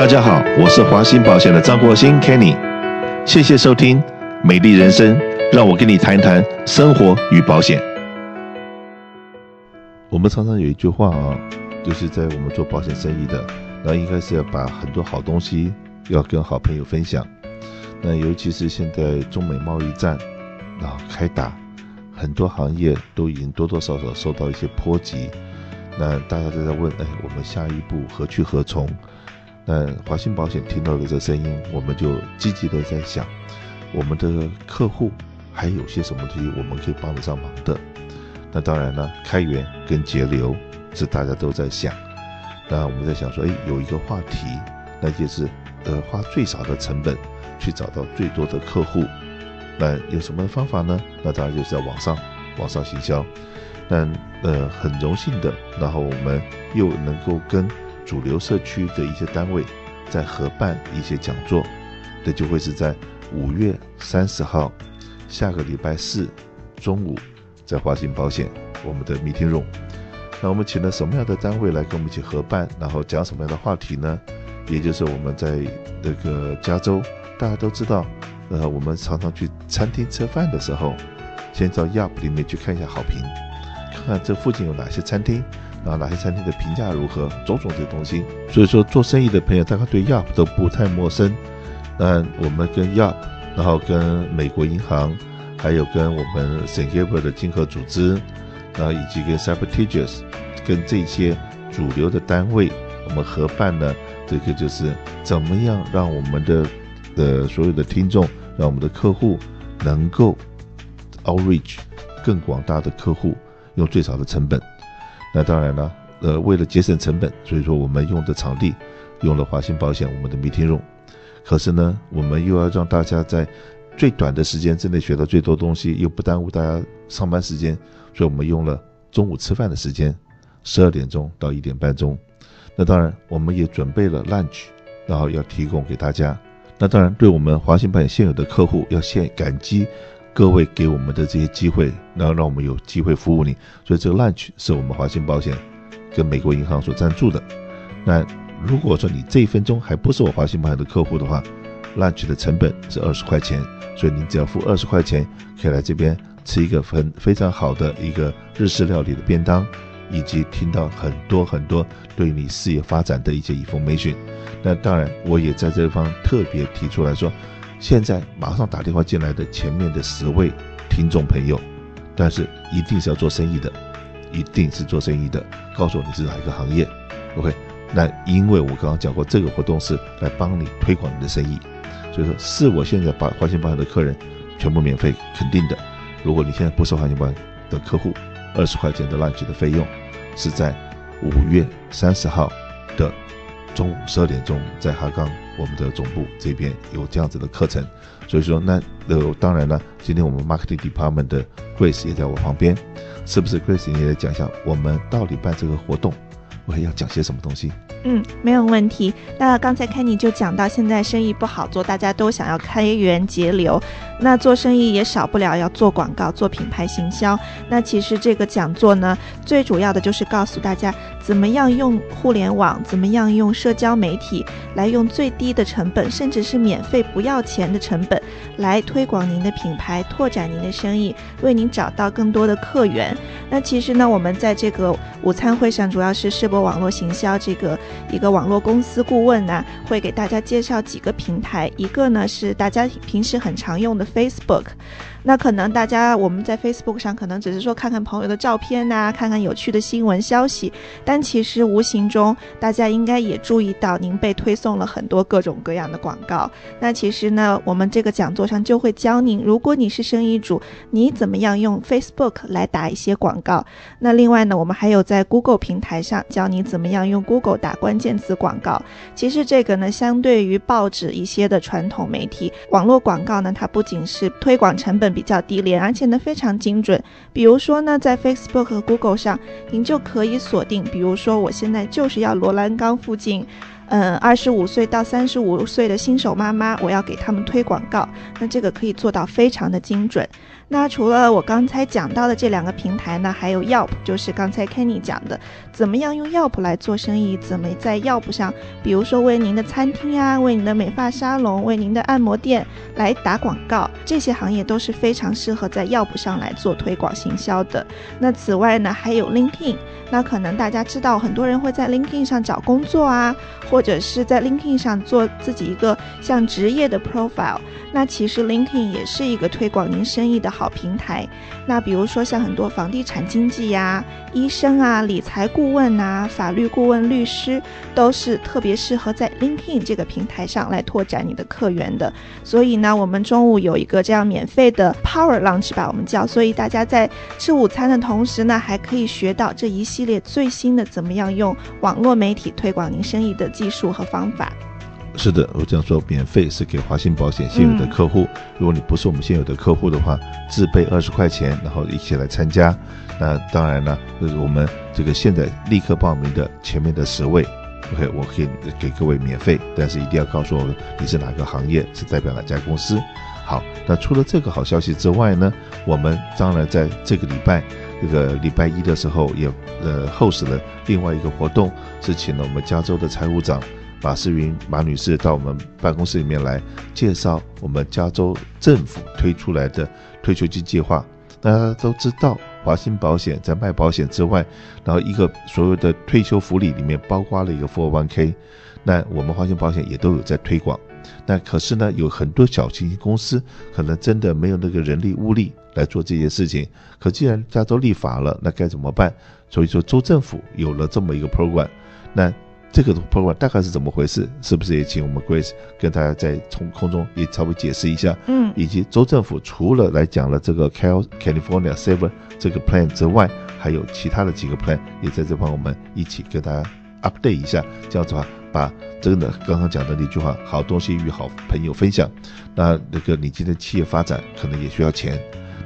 大家好，我是华兴保险的张国兴 Kenny，谢谢收听美丽人生，让我跟你谈谈生活与保险。我们常常有一句话啊，就是在我们做保险生意的，那应该是要把很多好东西要跟好朋友分享。那尤其是现在中美贸易战啊开打，很多行业都已经多多少少受到一些波及。那大家都在问，哎，我们下一步何去何从？那华兴保险听到了这声音，我们就积极的在想，我们的客户还有些什么东西我们可以帮得上忙的。那当然了，开源跟节流是大家都在想。那我们在想说，哎，有一个话题，那就是呃，花最少的成本去找到最多的客户。那有什么方法呢？那当然就是在网上网上行销。但呃，很荣幸的，然后我们又能够跟主流社区的一些单位在合办一些讲座，这就会是在五月三十号，下个礼拜四中午，在华兴保险我们的 meeting room。那我们请了什么样的单位来跟我们一起合办，然后讲什么样的话题呢？也就是我们在那个加州，大家都知道，呃，我们常常去餐厅吃饭的时候，先到 Yelp 里面去看一下好评。看看这附近有哪些餐厅，然后哪些餐厅的评价如何，种种这些东西。所以说，做生意的朋友大概对 Yelp 都不太陌生。那我们跟 Yelp，然后跟美国银行，还有跟我们 St. Gabriel 的金河组织，然后以及跟 Cyber-Tegus，跟这些主流的单位，我们合办呢，这个就是怎么样让我们的呃所有的听众，让我们的客户能够 outreach 更广大的客户。用最少的成本，那当然了，呃，为了节省成本，所以说我们用的场地用了华兴保险我们的 meeting room。可是呢，我们又要让大家在最短的时间之内学到最多东西，又不耽误大家上班时间，所以我们用了中午吃饭的时间，十二点钟到一点半钟。那当然，我们也准备了 lunch，然后要提供给大家。那当然，对我们华兴保险现有的客户要先感激。各位给我们的这些机会，然后让我们有机会服务你，所以这个 lunch 是我们华兴保险跟美国银行所赞助的。那如果说你这一分钟还不是我华兴保险的客户的话，lunch 的成本是二十块钱，所以您只要付二十块钱，可以来这边吃一个很非常好的一个日式料理的便当，以及听到很多很多对你事业发展的一些 information。那当然，我也在这方特别提出来说。现在马上打电话进来的前面的十位听众朋友，但是一定是要做生意的，一定是做生意的。告诉我你是哪一个行业，OK？那因为我刚刚讲过，这个活动是来帮你推广你的生意，所以说是我现在把华兴保险的客人全部免费肯定的。如果你现在不是华兴保险的客户，二十块钱的 lunch 的费用是在五月三十号的中午十二点钟在哈冈。我们的总部这边有这样子的课程，所以说那呃当然了，今天我们 marketing department 的 Grace 也在我旁边，是不是 Grace 你也来讲一下我们到底办这个活动，我还要讲些什么东西？嗯，没有问题。那刚才 Kenny 就讲到，现在生意不好做，大家都想要开源节流。那做生意也少不了要做广告、做品牌行销。那其实这个讲座呢，最主要的就是告诉大家，怎么样用互联网，怎么样用社交媒体，来用最低的成本，甚至是免费不要钱的成本，来推广您的品牌，拓展您的生意，为您找到更多的客源。那其实呢，我们在这个午餐会上，主要是世博网络行销这个。一个网络公司顾问呢，会给大家介绍几个平台，一个呢是大家平时很常用的 Facebook。那可能大家我们在 Facebook 上可能只是说看看朋友的照片呐、看看有趣的新闻消息，但其实无形中大家应该也注意到您被推送了很多各种各样的广告。那其实呢，我们这个讲座上就会教您，如果你是生意主，你怎么样用 Facebook 来打一些广告。那另外呢，我们还有在 Google 平台上教你怎么样用 Google 打关键词广告。其实这个呢，相对于报纸一些的传统媒体，网络广告呢，它不仅是推广成本比较低廉，而且呢非常精准。比如说呢，在 Facebook 和 Google 上，您就可以锁定，比如说我现在就是要罗兰岗附近，嗯，二十五岁到三十五岁的新手妈妈，我要给他们推广告，那这个可以做到非常的精准。那除了我刚才讲到的这两个平台呢，还有 Yelp，就是刚才 Kenny 讲的，怎么样用 Yelp 来做生意？怎么在 Yelp 上，比如说为您的餐厅啊，为您的美发沙龙，为您的按摩店来打广告，这些行业都是非常适合在 Yelp 上来做推广行销的。那此外呢，还有 LinkedIn，那可能大家知道，很多人会在 LinkedIn 上找工作啊，或或者是在 LinkedIn 上做自己一个像职业的 profile。那其实 LinkedIn 也是一个推广您生意的好平台。那比如说像很多房地产经纪呀、医生啊、理财顾问啊、法律顾问、律师，都是特别适合在 LinkedIn 这个平台上来拓展你的客源的。所以呢，我们中午有一个这样免费的 Power Lunch 吧，我们叫，所以大家在吃午餐的同时呢，还可以学到这一系列最新的怎么样用网络媒体推广您生意的技术和方法。是的，我这样说，免费是给华信保险现有的客户。如果你不是我们现有的客户的话，自备二十块钱，然后一起来参加。那当然呢，就是我们这个现在立刻报名的前面的十位，OK，我可以给各位免费，但是一定要告诉我们你是哪个行业，是代表哪家公司。好，那除了这个好消息之外呢，我们当然在这个礼拜，这个礼拜一的时候也呃 host 了另外一个活动，是请了我们加州的财务长。马世云马女士到我们办公室里面来介绍我们加州政府推出来的退休金计划。大家都知道，华信保险在卖保险之外，然后一个所有的退休福利里面包括了一个 401k。那我们华信保险也都有在推广。那可是呢，有很多小型公司可能真的没有那个人力物力来做这些事情。可既然加州立法了，那该怎么办？所以说州政府有了这么一个 program。那这个 program 大概是怎么回事？是不是也请我们 Grace 跟大家在从空中也稍微解释一下？嗯，以及州政府除了来讲了这个 Cal California Saver 这个 plan 之外，还有其他的几个 plan 也在这方我们一起跟大家 update 一下。这样子的话，把真的刚刚讲的那句话，好东西与好朋友分享。那那个你今天企业发展可能也需要钱，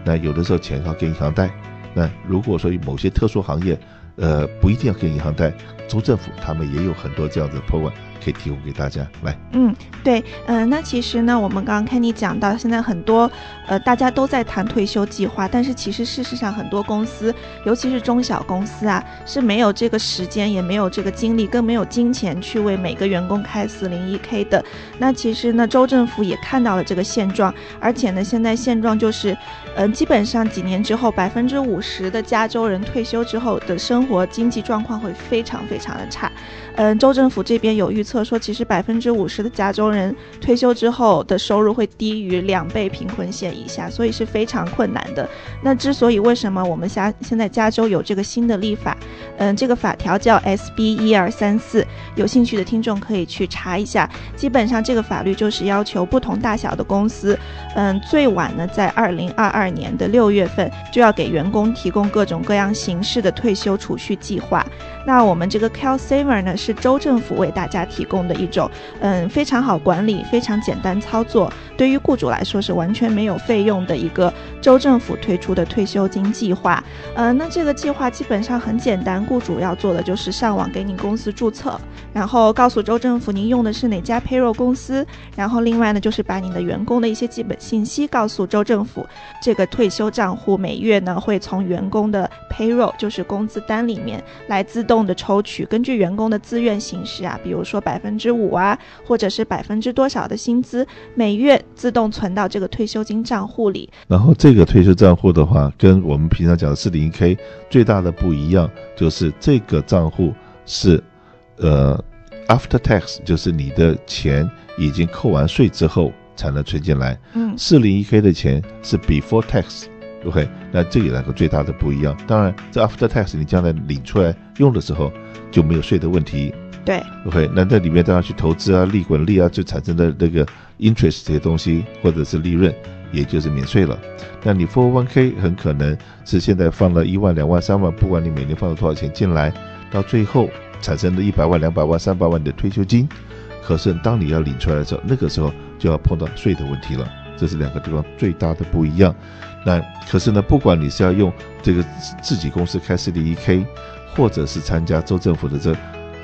那有的时候钱要跟银行贷。那如果说某些特殊行业，呃，不一定要跟银行贷。州政府他们也有很多这样的 program 可以提供给大家来。嗯，对，嗯、那其实呢，我们刚刚 Kenny 讲到，现在很多呃大家都在谈退休计划，但是其实事实上很多公司，尤其是中小公司啊，是没有这个时间，也没有这个精力，更没有金钱去为每个员工开 401k 的。那其实呢，州政府也看到了这个现状，而且呢，现在现状就是，嗯、基本上几年之后，百分之五十的加州人退休之后的生活经济状况会非常非常。非常的差，嗯，州政府这边有预测说，其实百分之五十的加州人退休之后的收入会低于两倍贫困线以下，所以是非常困难的。那之所以为什么我们现现在加州有这个新的立法，嗯，这个法条叫 SB 一二三四，有兴趣的听众可以去查一下。基本上这个法律就是要求不同大小的公司，嗯，最晚呢在二零二二年的六月份就要给员工提供各种各样形式的退休储蓄计划。那我们这个 CalSaver 呢，是州政府为大家提供的一种，嗯，非常好管理、非常简单操作，对于雇主来说是完全没有费用的一个州政府推出的退休金计划。嗯，那这个计划基本上很简单，雇主要做的就是上网给你公司注册，然后告诉州政府您用的是哪家 payroll 公司，然后另外呢就是把你的员工的一些基本信息告诉州政府，这个退休账户每月呢会从员工的 payroll 就是工资单里面来自动。动的抽取，根据员工的自愿形式啊，比如说百分之五啊，或者是百分之多少的薪资，每月自动存到这个退休金账户里。然后这个退休账户的话，跟我们平常讲的 401k 最大的不一样，就是这个账户是呃 after tax，就是你的钱已经扣完税之后才能存进来。嗯，401k 的钱是 before tax。OK，那这个两个最大的不一样。当然，这 after tax 你将来领出来用的时候就没有税的问题。对，OK，那在里面当然去投资啊、利滚利啊，就产生的那个 interest 这些东西或者是利润，也就是免税了。那你 401k 很可能是现在放了一万、两万、三万，不管你每年放了多少钱进来，到最后产生的一百万、两百万、三百万的退休金，可是当你要领出来的时候，那个时候就要碰到税的问题了。这是两个地方最大的不一样。那可是呢，不管你是要用这个自己公司开 401k，或者是参加州政府的这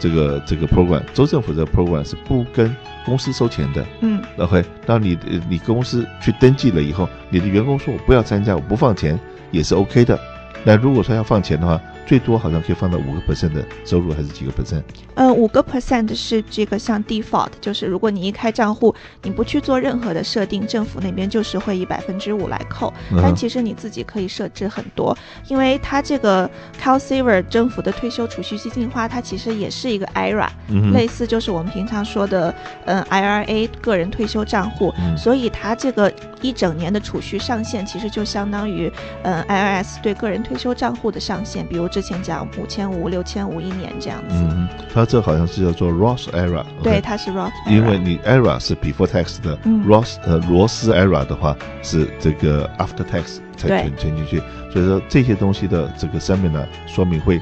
这个这个 program，州政府的 program 是不跟公司收钱的。嗯，OK，当你你公司去登记了以后，你的员工说我不要参加，我不放钱也是 OK 的。那如果说要放钱的话，最多好像可以放到五个 percent 的收入，还是几个 percent？呃，五个 percent 是这个像 default，就是如果你一开账户，你不去做任何的设定，政府那边就是会以百分之五来扣。但其实你自己可以设置很多，因为它这个 CalSaver 政府的退休储蓄基金花，它其实也是一个 IRA，嗯，类似就是我们平常说的嗯 IRA 个人退休账户，嗯，所以它这个一整年的储蓄上限其实就相当于嗯 IRS 对个人退休账户的上限，比如这。之前讲五千五、六千五一年这样子。嗯，它这好像是叫做 Ross era。对，它是 Ross。因为你 era 是 before tax 的，嗯，Ross 呃罗斯 era 的话是这个 after tax 才存存进去。所以说这些东西的这个上面呢说明会，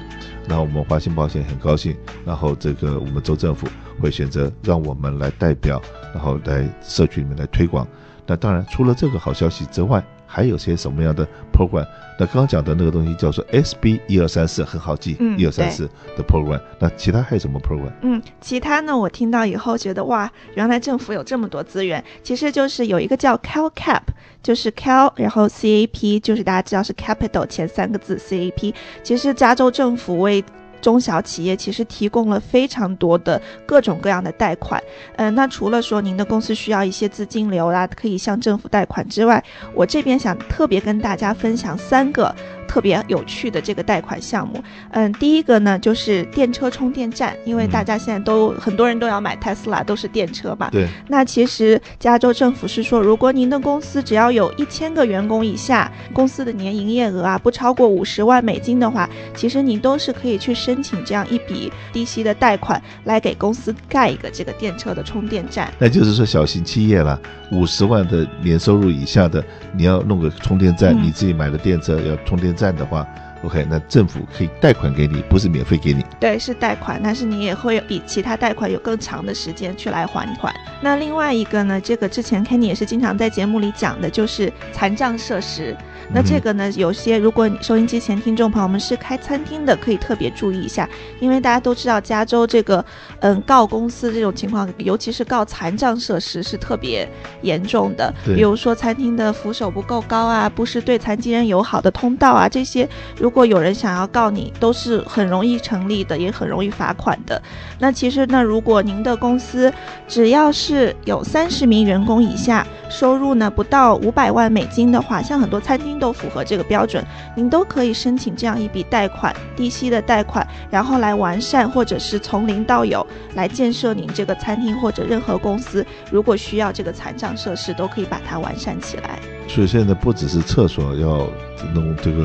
然后我们华信保险很高兴，然后这个我们州政府会选择让我们来代表，然后来社区里面来推广。那当然除了这个好消息之外，还有些什么样的 program？那刚刚讲的那个东西叫做 SB 一二三四，很好记，一二三四的 program。那其他还有什么 program？嗯，其他呢？我听到以后觉得哇，原来政府有这么多资源。其实就是有一个叫 CalCap，就是 Cal，然后 CAP，就是大家知道是 capital 前三个字 CAP。其实加州政府为中小企业其实提供了非常多的各种各样的贷款，嗯、那除了说您的公司需要一些资金流啦，可以向政府贷款之外，我这边想特别跟大家分享三个。特别有趣的这个贷款项目，嗯，第一个呢就是电车充电站，因为大家现在都、嗯、很多人都要买 Tesla，，都是电车嘛。对。那其实加州政府是说，如果您的公司只要有一千个员工以下，公司的年营业额啊不超过五十万美金的话，其实您都是可以去申请这样一笔低息的贷款，来给公司盖一个这个电车的充电站。那就是说小型企业了，五十万的年收入以下的，你要弄个充电站，嗯、你自己买的电车要充电。站的话，OK，那政府可以贷款给你，不是免费给你。对，是贷款，但是你也会比其他贷款有更长的时间去来还款。那另外一个呢，这个之前 Kenny 也是经常在节目里讲的，就是残障设施。那这个呢，有些如果你收音机前听众朋友们是开餐厅的，可以特别注意一下，因为大家都知道加州这个，嗯，告公司这种情况，尤其是告残障设施是特别严重的。比如说餐厅的扶手不够高啊，不是对残疾人友好的通道啊，这些如如果有人想要告你，都是很容易成立的，也很容易罚款的。那其实呢，如果您的公司只要是有三十名员工以下，收入呢不到五百万美金的话，像很多餐厅。都符合这个标准，您都可以申请这样一笔贷款，低息的贷款，然后来完善或者是从零到有来建设您这个餐厅或者任何公司，如果需要这个残障设施，都可以把它完善起来。所以现在不只是厕所要弄这个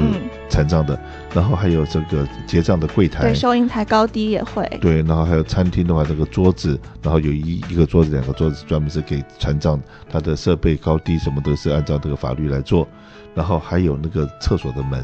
残障的，嗯，然后还有这个结账的柜台，对，收银台高低也会。对，然后还有餐厅的话，这个桌子，然后有一一个桌子、两个桌子专门是给残障，它的设备高低什么都是按照这个法律来做。然后还有那个厕所的门，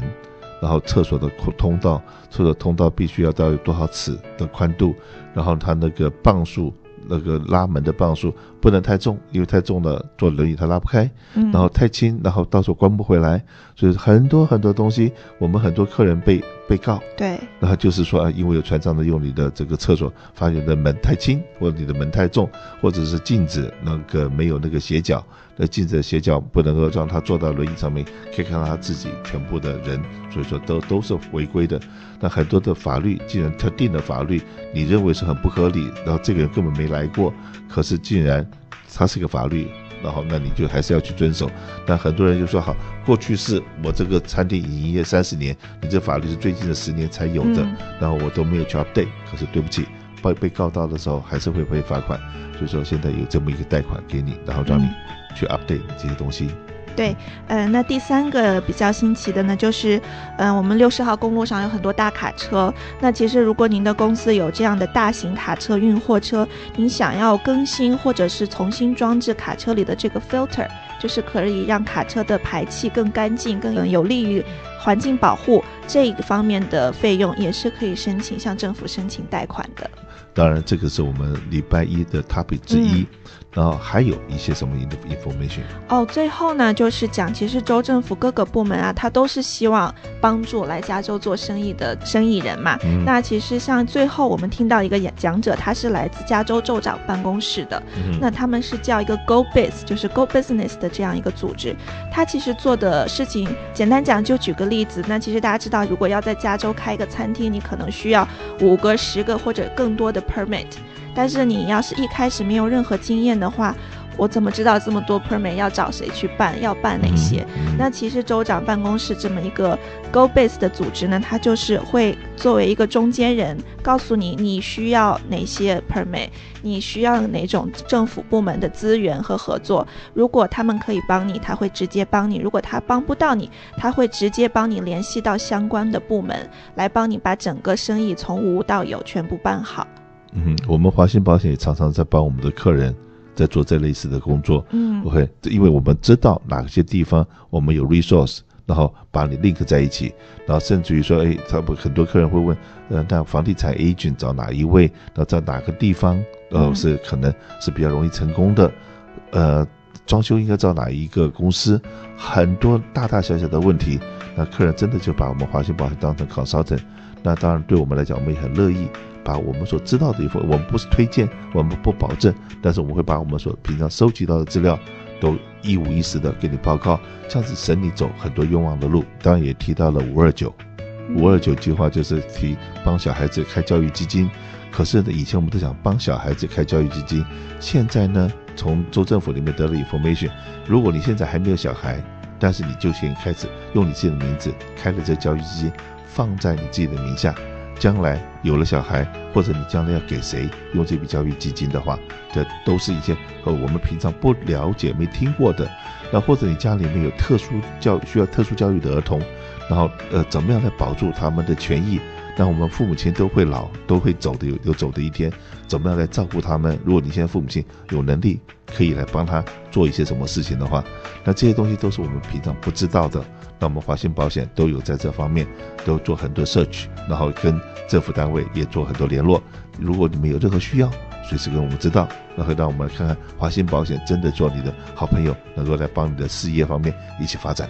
然后厕所的通道，厕所通道必须要到有多少尺的宽度，然后它那个磅数。那个拉门的磅数不能太重，因为太重了坐轮椅它拉不开。然后太轻，然后到时候关不回来。所以很多很多东西，我们很多客人被被告。对。然后就是说啊，因为有船长的用你的这个厕所，发现的门太轻，或者你的门太重，或者是镜子那个没有那个斜角，那镜子的斜角不能够让他坐到轮椅上面，可以看到他自己全部的人。所以说都都是违规的。那很多的法律，既然特定的法律，你认为是很不合理，然后这个人根本没来过，可是竟然他是个法律，然后那你就还是要去遵守。但很多人就说好，过去是我这个餐厅已营业三十年，你这法律是最近的十年才有的，嗯、然后我都没有去 update，可是对不起，被被告到的时候还是会被罚款。所以说现在有这么一个贷款给你，然后让你去 update 这些东西。对，嗯、呃，那第三个比较新奇的呢，就是，嗯、呃，我们六十号公路上有很多大卡车。那其实如果您的公司有这样的大型卡车运货车，您想要更新或者是重新装置卡车里的这个 filter，就是可以让卡车的排气更干净、更有利于环境保护这一个方面的费用，也是可以申请向政府申请贷款的。当然，这个是我们礼拜一的 topic 之一。嗯、然后还有一些什么 information？哦，最后呢，就是讲，其实州政府各个部门啊，他都是希望帮助来加州做生意的生意人嘛。嗯、那其实像最后我们听到一个演讲者，他是来自加州州长办公室的，嗯、那他们是叫一个 Go Biz，就是 Go Business 的这样一个组织。他其实做的事情，简单讲，就举个例子，那其实大家知道，如果要在加州开一个餐厅，你可能需要五个、十个或者更多的 permit。但是你要是一开始没有任何经验的话，我怎么知道这么多 permit 要找谁去办，要办哪些？那其实州长办公室这么一个 Go Base 的组织呢，它就是会作为一个中间人，告诉你你需要哪些 permit，你需要哪种政府部门的资源和合作。如果他们可以帮你，他会直接帮你；如果他帮不到你，他会直接帮你联系到相关的部门，来帮你把整个生意从无到有全部办好。嗯，我们华信保险也常常在帮我们的客人在做这类似的工作。嗯，OK，因为我们知道哪些地方我们有 resource，然后把你 link 在一起，然后甚至于说，哎，他们很多客人会问，呃，那房地产 agent 找哪一位？那在哪个地方，呃，是可能是比较容易成功的？呃，装修应该找哪一个公司？很多大大小小的问题，那客人真的就把我们华信保险当成 consultant。那当然，对我们来讲，我们也很乐意。把我们所知道的一份，我们不是推荐，我们不保证，但是我们会把我们所平常收集到的资料，都一五一十的给你报告，这样子省你走很多冤枉的路。当然也提到了五二九，五二九计划就是提帮小孩子开教育基金。可是呢，以前我们都想帮小孩子开教育基金，现在呢，从州政府里面得了 information，如果你现在还没有小孩，但是你就先开始用你自己的名字开了这教育基金，放在你自己的名下。将来有了小孩，或者你将来要给谁用这笔教育基金的话，这都是一些和我们平常不了解、没听过的。那或者你家里面有特殊教需要特殊教育的儿童，然后呃，怎么样来保住他们的权益？那我们父母亲都会老，都会走的有有走的一天，怎么样来照顾他们？如果你现在父母亲有能力，可以来帮他做一些什么事情的话，那这些东西都是我们平常不知道的。那我们华信保险都有在这方面都做很多 search，然后跟政府单位也做很多联络。如果你们有任何需要，随时跟我们知道，那会让我们来看看华信保险真的做你的好朋友，能够来帮你的事业方面一起发展。